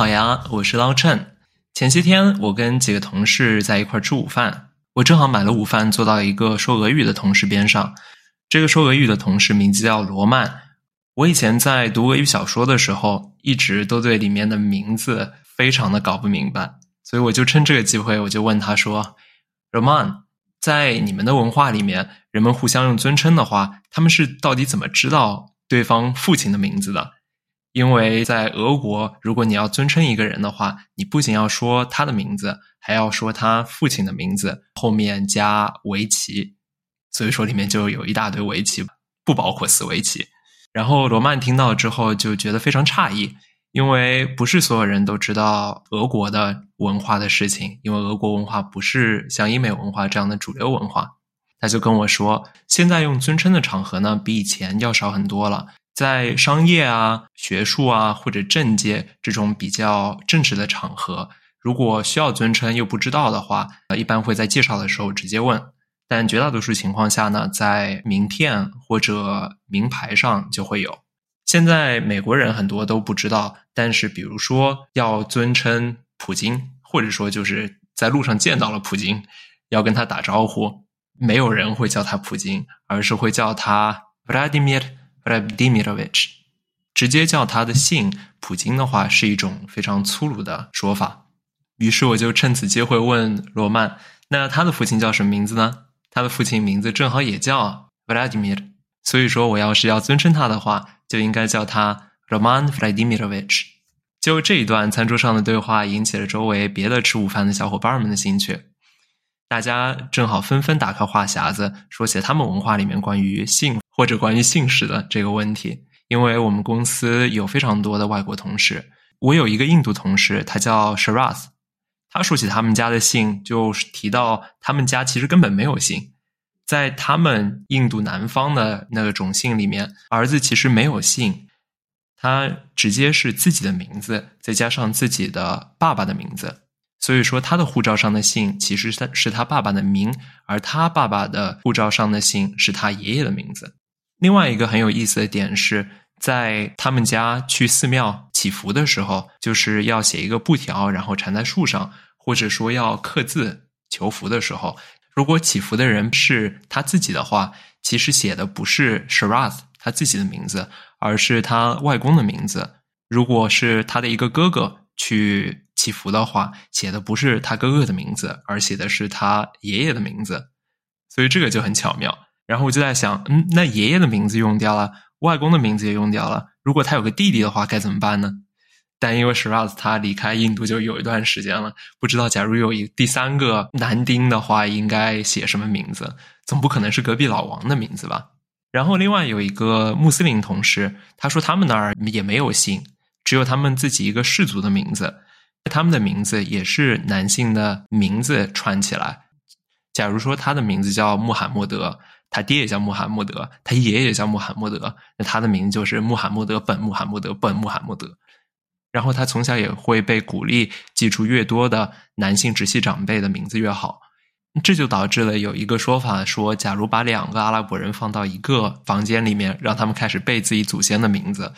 好呀，我是捞趁。前些天我跟几个同事在一块吃午饭，我正好买了午饭，坐到一个说俄语的同事边上。这个说俄语的同事名字叫罗曼。我以前在读俄语小说的时候，一直都对里面的名字非常的搞不明白，所以我就趁这个机会，我就问他说：“Roman，在你们的文化里面，人们互相用尊称的话，他们是到底怎么知道对方父亲的名字的？因为在俄国，如果你要尊称一个人的话，你不仅要说他的名字，还要说他父亲的名字，后面加围棋，所以说里面就有一大堆围棋，不包括死围棋。”然后罗曼听到之后就觉得非常诧异，因为不是所有人都知道俄国的文化的事情，因为俄国文化不是像英美文化这样的主流文化。他就跟我说，现在用尊称的场合呢，比以前要少很多了。在商业啊、学术啊或者政界这种比较正式的场合，如果需要尊称又不知道的话，一般会在介绍的时候直接问。但绝大多数情况下呢，在名片或者名牌上就会有。现在美国人很多都不知道，但是比如说要尊称普京，或者说就是在路上见到了普京，要跟他打招呼，没有人会叫他普京，而是会叫他 Vladimir Vladimirovich，直接叫他的姓普京的话是一种非常粗鲁的说法。于是我就趁此机会问罗曼，那他的父亲叫什么名字呢？他的父亲名字正好也叫 Vladimir，所以说我要是要尊称他的话，就应该叫他 Roman Vladimirovich。就这一段餐桌上的对话，引起了周围别的吃午饭的小伙伴们的兴趣。大家正好纷纷打开话匣子，说起他们文化里面关于姓或者关于姓氏的这个问题。因为我们公司有非常多的外国同事，我有一个印度同事，他叫 Sharaz。他说起他们家的姓，就是提到他们家其实根本没有姓，在他们印度南方的那个种姓里面，儿子其实没有姓，他直接是自己的名字，再加上自己的爸爸的名字，所以说他的护照上的姓其实是是他爸爸的名，而他爸爸的护照上的姓是他爷爷的名字。另外一个很有意思的点是。在他们家去寺庙祈福的时候，就是要写一个布条，然后缠在树上，或者说要刻字求福的时候，如果祈福的人是他自己的话，其实写的不是 Sharaz 他自己的名字，而是他外公的名字。如果是他的一个哥哥去祈福的话，写的不是他哥哥的名字，而写的是他爷爷的名字。所以这个就很巧妙。然后我就在想，嗯，那爷爷的名字用掉了。外公的名字也用掉了。如果他有个弟弟的话，该怎么办呢？但因为 Shiraz 他离开印度就有一段时间了，不知道假如有一第三个男丁的话，应该写什么名字？总不可能是隔壁老王的名字吧？然后另外有一个穆斯林同事，他说他们那儿也没有姓，只有他们自己一个氏族的名字，他们的名字也是男性的名字串起来。假如说他的名字叫穆罕默德。他爹也叫穆罕默德，他爷爷也叫穆罕默德，那他的名字就是穆罕默德本穆罕默德本穆罕默德。然后他从小也会被鼓励记住越多的男性直系长辈的名字越好，这就导致了有一个说法说，假如把两个阿拉伯人放到一个房间里面，让他们开始背自己祖先的名字，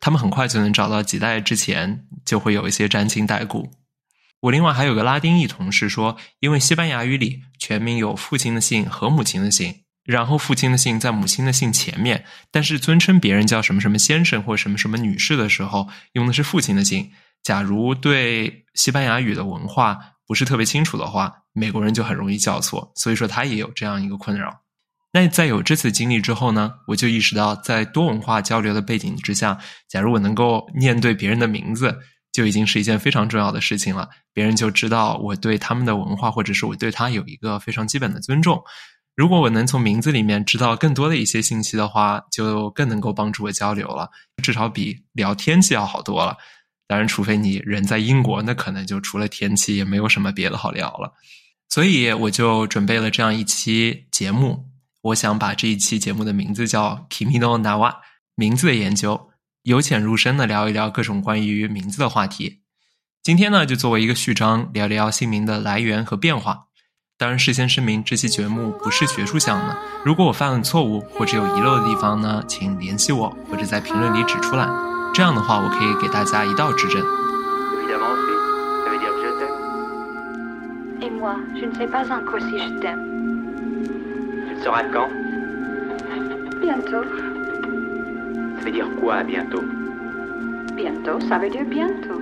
他们很快就能找到几代之前就会有一些沾亲带故。我另外还有个拉丁裔同事说，因为西班牙语里全名有父亲的姓和母亲的姓。然后父亲的姓在母亲的姓前面，但是尊称别人叫什么什么先生或什么什么女士的时候，用的是父亲的姓。假如对西班牙语的文化不是特别清楚的话，美国人就很容易叫错。所以说他也有这样一个困扰。那在有这次经历之后呢，我就意识到，在多文化交流的背景之下，假如我能够念对别人的名字，就已经是一件非常重要的事情了。别人就知道我对他们的文化，或者是我对他有一个非常基本的尊重。如果我能从名字里面知道更多的一些信息的话，就更能够帮助我交流了，至少比聊天气要好多了。当然，除非你人在英国，那可能就除了天气也没有什么别的好聊了。所以我就准备了这样一期节目，我想把这一期节目的名字叫 “Kimino Nawa”，名字的研究，由浅入深的聊一聊各种关于名字的话题。今天呢，就作为一个序章，聊聊姓名的来源和变化。当然，事先声明，这期节目不是学术项的。如果我犯了错误或者有遗漏的地方呢，请联系我或者在评论里指出来。这样的话，我可以给大家一道指正。évidemment aussi. Ça veut dire que je t'aime. Et moi, je ne sais pas encore si je t'aime. Tu le sauras quand Bientôt. Ça veut dire quoi bientôt Bientôt, ça veut dire bientôt.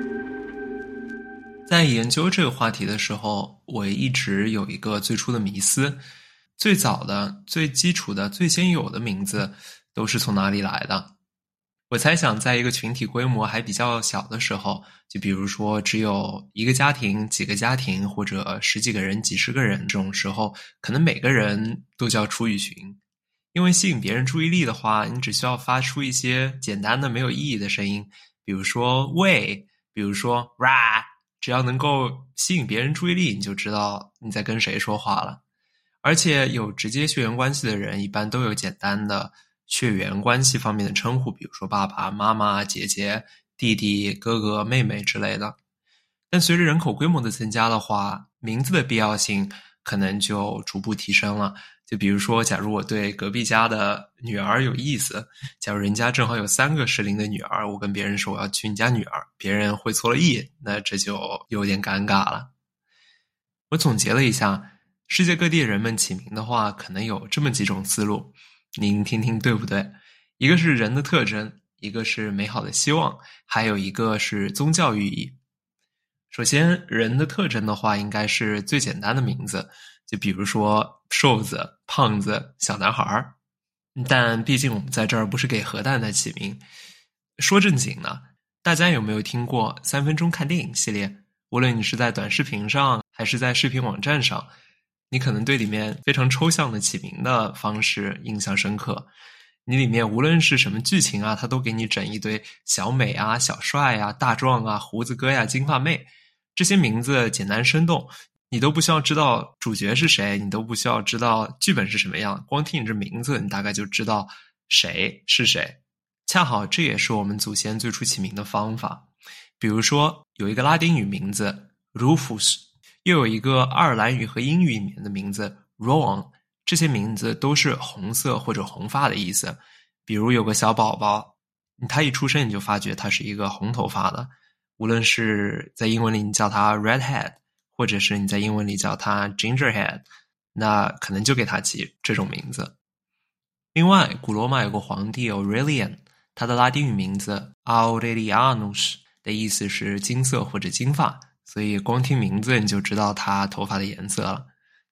在研究这个话题的时候，我一直有一个最初的迷思：最早的、最基础的、最先有的名字都是从哪里来的？我猜想，在一个群体规模还比较小的时候，就比如说只有一个家庭、几个家庭，或者十几个人、几十个人这种时候，可能每个人都叫出语群。因为吸引别人注意力的话，你只需要发出一些简单的、没有意义的声音，比如说“喂”，比如说 “ra”。只要能够吸引别人注意力，你就知道你在跟谁说话了。而且有直接血缘关系的人，一般都有简单的血缘关系方面的称呼，比如说爸爸妈妈、姐姐、弟弟、哥哥、妹妹之类的。但随着人口规模的增加的话，名字的必要性可能就逐步提升了。就比如说，假如我对隔壁家的女儿有意思，假如人家正好有三个适龄的女儿，我跟别人说我要娶你家女儿，别人会错了意，那这就有点尴尬了。我总结了一下，世界各地人们起名的话，可能有这么几种思路，您听听对不对？一个是人的特征，一个是美好的希望，还有一个是宗教寓意。首先，人的特征的话，应该是最简单的名字。就比如说瘦子、胖子、小男孩儿，但毕竟我们在这儿不是给核弹在起名。说正经的，大家有没有听过三分钟看电影系列？无论你是在短视频上，还是在视频网站上，你可能对里面非常抽象的起名的方式印象深刻。你里面无论是什么剧情啊，他都给你整一堆小美啊、小帅啊、大壮啊、胡子哥呀、金发妹，这些名字简单生动。你都不需要知道主角是谁，你都不需要知道剧本是什么样，光听你这名字，你大概就知道谁是谁。恰好这也是我们祖先最初起名的方法。比如说，有一个拉丁语名字 Rufus，又有一个爱尔兰语和英语里面的名字 Ron，这些名字都是红色或者红发的意思。比如有个小宝宝，他一出生你就发觉他是一个红头发的，无论是在英文里你叫他 Redhead。或者是你在英文里叫他 Gingerhead，那可能就给他起这种名字。另外，古罗马有个皇帝 Aurelian，他的拉丁语名字 Aurelianus 的意思是金色或者金发，所以光听名字你就知道它头发的颜色了。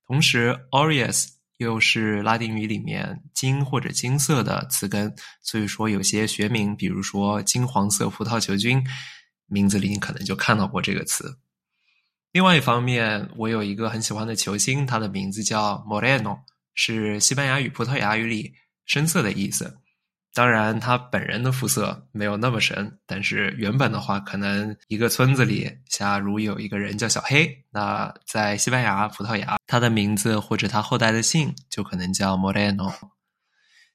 同时，Aureus 又是拉丁语里面金或者金色的词根，所以说有些学名，比如说金黄色葡萄球菌，名字里你可能就看到过这个词。另外一方面，我有一个很喜欢的球星，他的名字叫 Moreno，是西班牙语、葡萄牙语里“深色”的意思。当然，他本人的肤色没有那么深，但是原本的话，可能一个村子里，假如有一个人叫小黑，那在西班牙、葡萄牙，他的名字或者他后代的姓就可能叫 Moreno。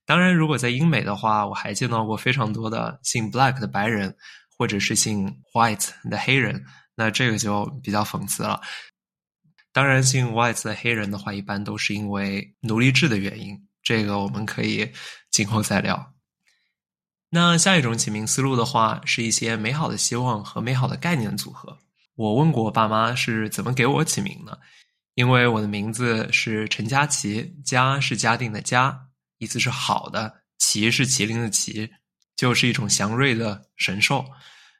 当然，如果在英美的话，我还见到过非常多的姓 Black 的白人，或者是姓 White 的黑人。那这个就比较讽刺了。当然，姓 White 的黑人的话，一般都是因为奴隶制的原因。这个我们可以今后再聊。那下一种起名思路的话，是一些美好的希望和美好的概念组合。我问过我爸妈是怎么给我起名的，因为我的名字是陈佳琪，佳是嘉定的佳，意思是好的；麒是麒麟的麒，就是一种祥瑞的神兽。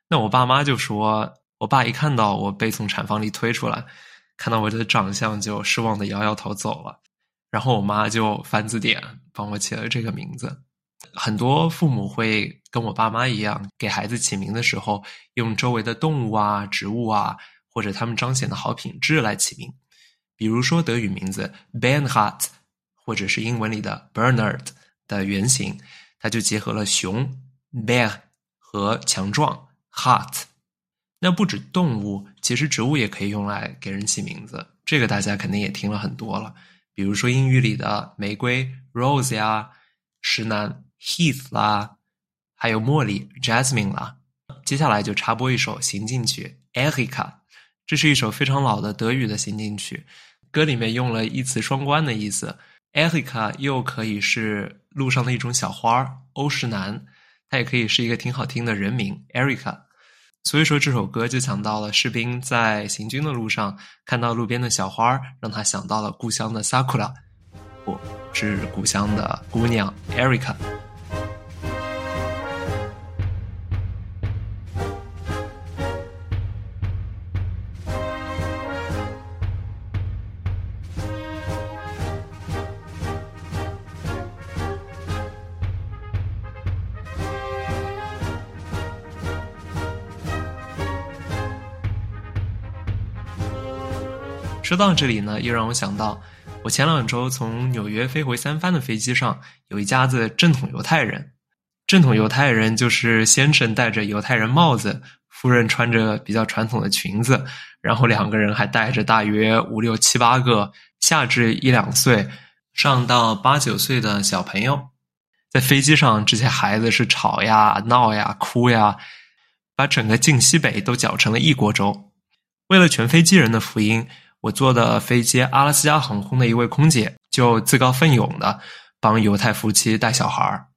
那我爸妈就说。我爸一看到我被从产房里推出来，看到我的长相就失望的摇摇头走了。然后我妈就翻字典帮我起了这个名字。很多父母会跟我爸妈一样，给孩子起名的时候用周围的动物啊、植物啊，或者他们彰显的好品质来起名。比如说德语名字 Bernhard，或者是英文里的 Bernard 的原型，它就结合了熊 Bear 和强壮 Heart。那不止动物，其实植物也可以用来给人起名字。这个大家肯定也听了很多了，比如说英语里的玫瑰 rose 呀，石楠 heath 啦，还有茉莉 jasmine 啦。接下来就插播一首行进曲 Erika，这是一首非常老的德语的行进曲，歌里面用了一词双关的意思。Erika 又可以是路上的一种小花欧石楠，它也可以是一个挺好听的人名 Erika。所以说这首歌就讲到了士兵在行军的路上看到路边的小花，让他想到了故乡的 sakura，不是故乡的姑娘 Erica。说到这里呢，又让我想到，我前两周从纽约飞回三藩的飞机上，有一家子正统犹太人。正统犹太人就是先生戴着犹太人帽子，夫人穿着比较传统的裙子，然后两个人还带着大约五六七八个下至一两岁、上到八九岁的小朋友。在飞机上，这些孩子是吵呀、闹呀、哭呀，把整个晋西北都搅成了一锅粥。为了全飞机人的福音。我坐的飞机，阿拉斯加航空的一位空姐就自告奋勇的帮犹太夫妻带小孩儿。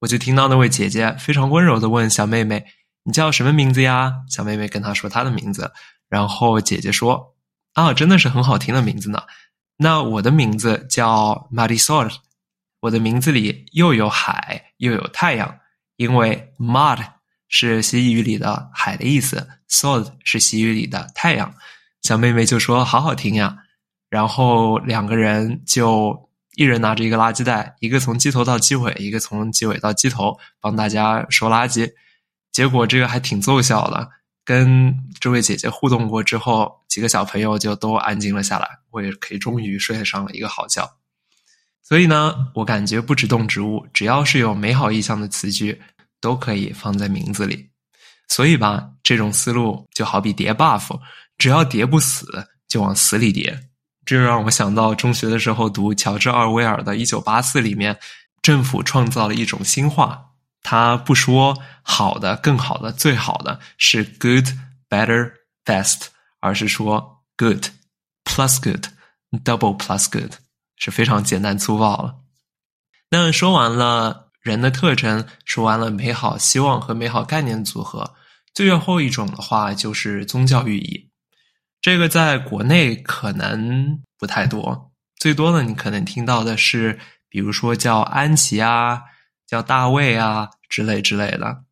我就听到那位姐姐非常温柔的问小妹妹：“你叫什么名字呀？”小妹妹跟她说她的名字，然后姐姐说：“啊，真的是很好听的名字呢。那我的名字叫 Marisol，我的名字里又有海又有太阳，因为 Mad 是西语里的海的意思，Sol 是西语里的太阳。”小妹妹就说：“好好听呀。”然后两个人就一人拿着一个垃圾袋，一个从机头到机尾，一个从机尾到机头，帮大家收垃圾。结果这个还挺奏效的。跟这位姐姐互动过之后，几个小朋友就都安静了下来，我也可以终于睡上了一个好觉。所以呢，我感觉不止动植物，只要是有美好意象的词句，都可以放在名字里。所以吧，这种思路就好比叠 buff。只要叠不死，就往死里叠。这让我想到中学的时候读乔治·奥威尔的《一九八四》里面，政府创造了一种新话，他不说好的、更好的、最好的是 good、better、best，而是说 good plus good double plus good，是非常简单粗暴了。那说完了人的特征，说完了美好希望和美好概念组合，最后一种的话就是宗教寓意。这个在国内可能不太多，最多的你可能听到的是，比如说叫安琪啊，叫大卫啊之类之类的。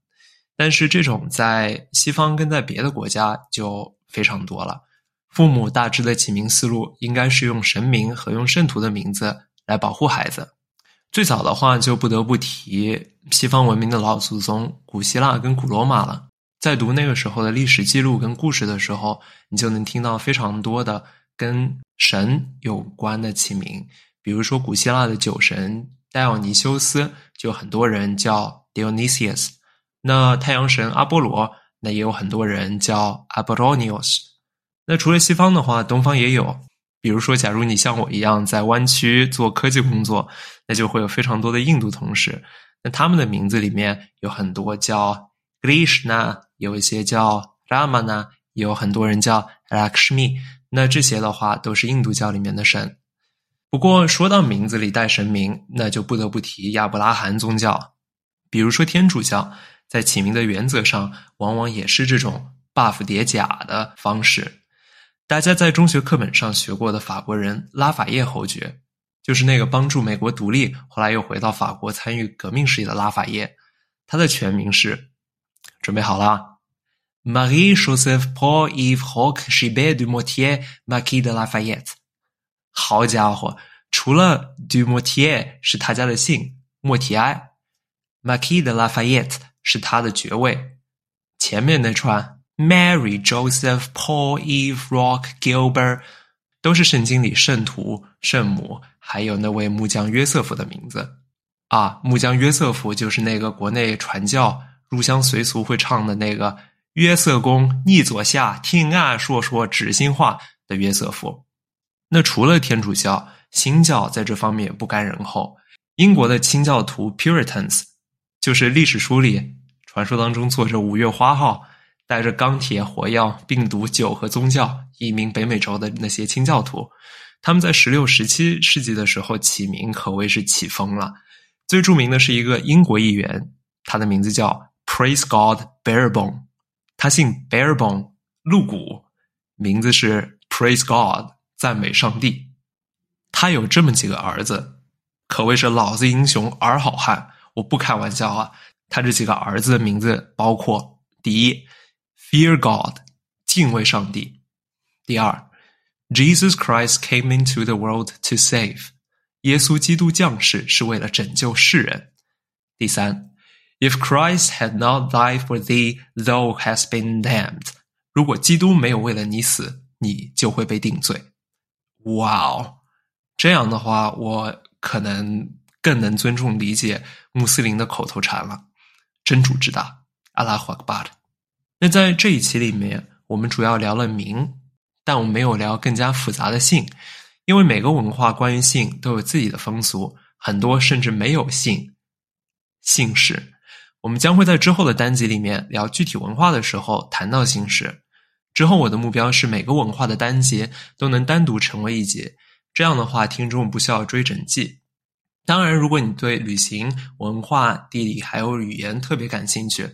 但是这种在西方跟在别的国家就非常多了。父母大致的起名思路应该是用神明和用圣徒的名字来保护孩子。最早的话就不得不提西方文明的老祖宗古希腊跟古罗马了。在读那个时候的历史记录跟故事的时候，你就能听到非常多的跟神有关的起名，比如说古希腊的酒神戴奥尼修斯，就很多人叫 Dionysius；那太阳神阿波罗，那也有很多人叫 Apollonios。那除了西方的话，东方也有，比如说，假如你像我一样在湾区做科技工作，那就会有非常多的印度同事，那他们的名字里面有很多叫 Krishna。有一些叫 Rama 也有很多人叫 Lakshmi，那这些的话都是印度教里面的神。不过说到名字里带神名，那就不得不提亚伯拉罕宗教。比如说天主教，在起名的原则上，往往也是这种 buff 叠甲的方式。大家在中学课本上学过的法国人拉法叶侯爵，就是那个帮助美国独立，后来又回到法国参与革命事业的拉法叶。他的全名是，准备好了。Marie Joseph Paul Yves Roch Gilbert du Motier Marquis de Lafayette，好家伙，除了 du Motier 是他家的姓，莫提埃，Marquis de Lafayette 是他的爵位。前面那串 Mary Joseph Paul Yves Roch Gilbert 都是圣经里圣徒、圣母，还有那位木匠约瑟夫的名字啊。木匠约瑟夫就是那个国内传教入乡随俗会唱的那个。约瑟公逆左下，听俺说说知心话的约瑟夫。那除了天主教，新教在这方面也不甘人后。英国的清教徒 Puritans，就是历史书里传说当中坐着五月花号，带着钢铁、火药、病毒、酒和宗教移民北美洲的那些清教徒。他们在十六、十七世纪的时候起名可谓是起风了。最著名的是一个英国议员，他的名字叫 Praise God Barebone。他姓 Barebone，鹿骨，名字是 Praise God，赞美上帝。他有这么几个儿子，可谓是老子英雄儿好汉。我不开玩笑啊，他这几个儿子的名字包括：第一，Fear God，敬畏上帝；第二，Jesus Christ came into the world to save，耶稣基督降世是为了拯救世人；第三，If Christ had not died for thee, thou has been damned。如果基督没有为了你死，你就会被定罪。哇哦，这样的话，我可能更能尊重理解穆斯林的口头禅了。真主之大，阿拉胡阿克巴特。那在这一期里面，我们主要聊了名，但我们没有聊更加复杂的姓，因为每个文化关于姓都有自己的风俗，很多甚至没有姓姓氏。我们将会在之后的单集里面聊具体文化的时候谈到姓氏。之后，我的目标是每个文化的单节都能单独成为一节，这样的话，听众不需要追整季。当然，如果你对旅行、文化、地理还有语言特别感兴趣，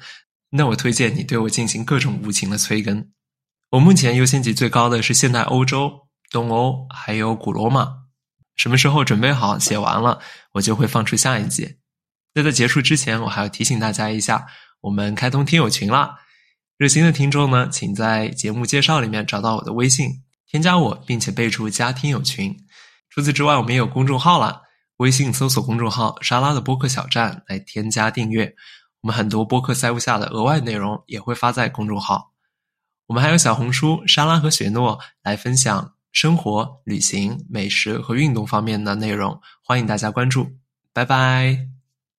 那我推荐你对我进行各种无情的催更。我目前优先级最高的是现代欧洲、东欧还有古罗马。什么时候准备好写完了，我就会放出下一集。那在结束之前，我还要提醒大家一下，我们开通听友群啦。热心的听众呢，请在节目介绍里面找到我的微信，添加我，并且备注加听友群。除此之外，我们也有公众号了，微信搜索公众号“沙拉的播客小站”来添加订阅。我们很多播客塞不下的额外内容也会发在公众号。我们还有小红书“沙拉和雪诺”来分享生活、旅行、美食和运动方面的内容，欢迎大家关注。拜拜。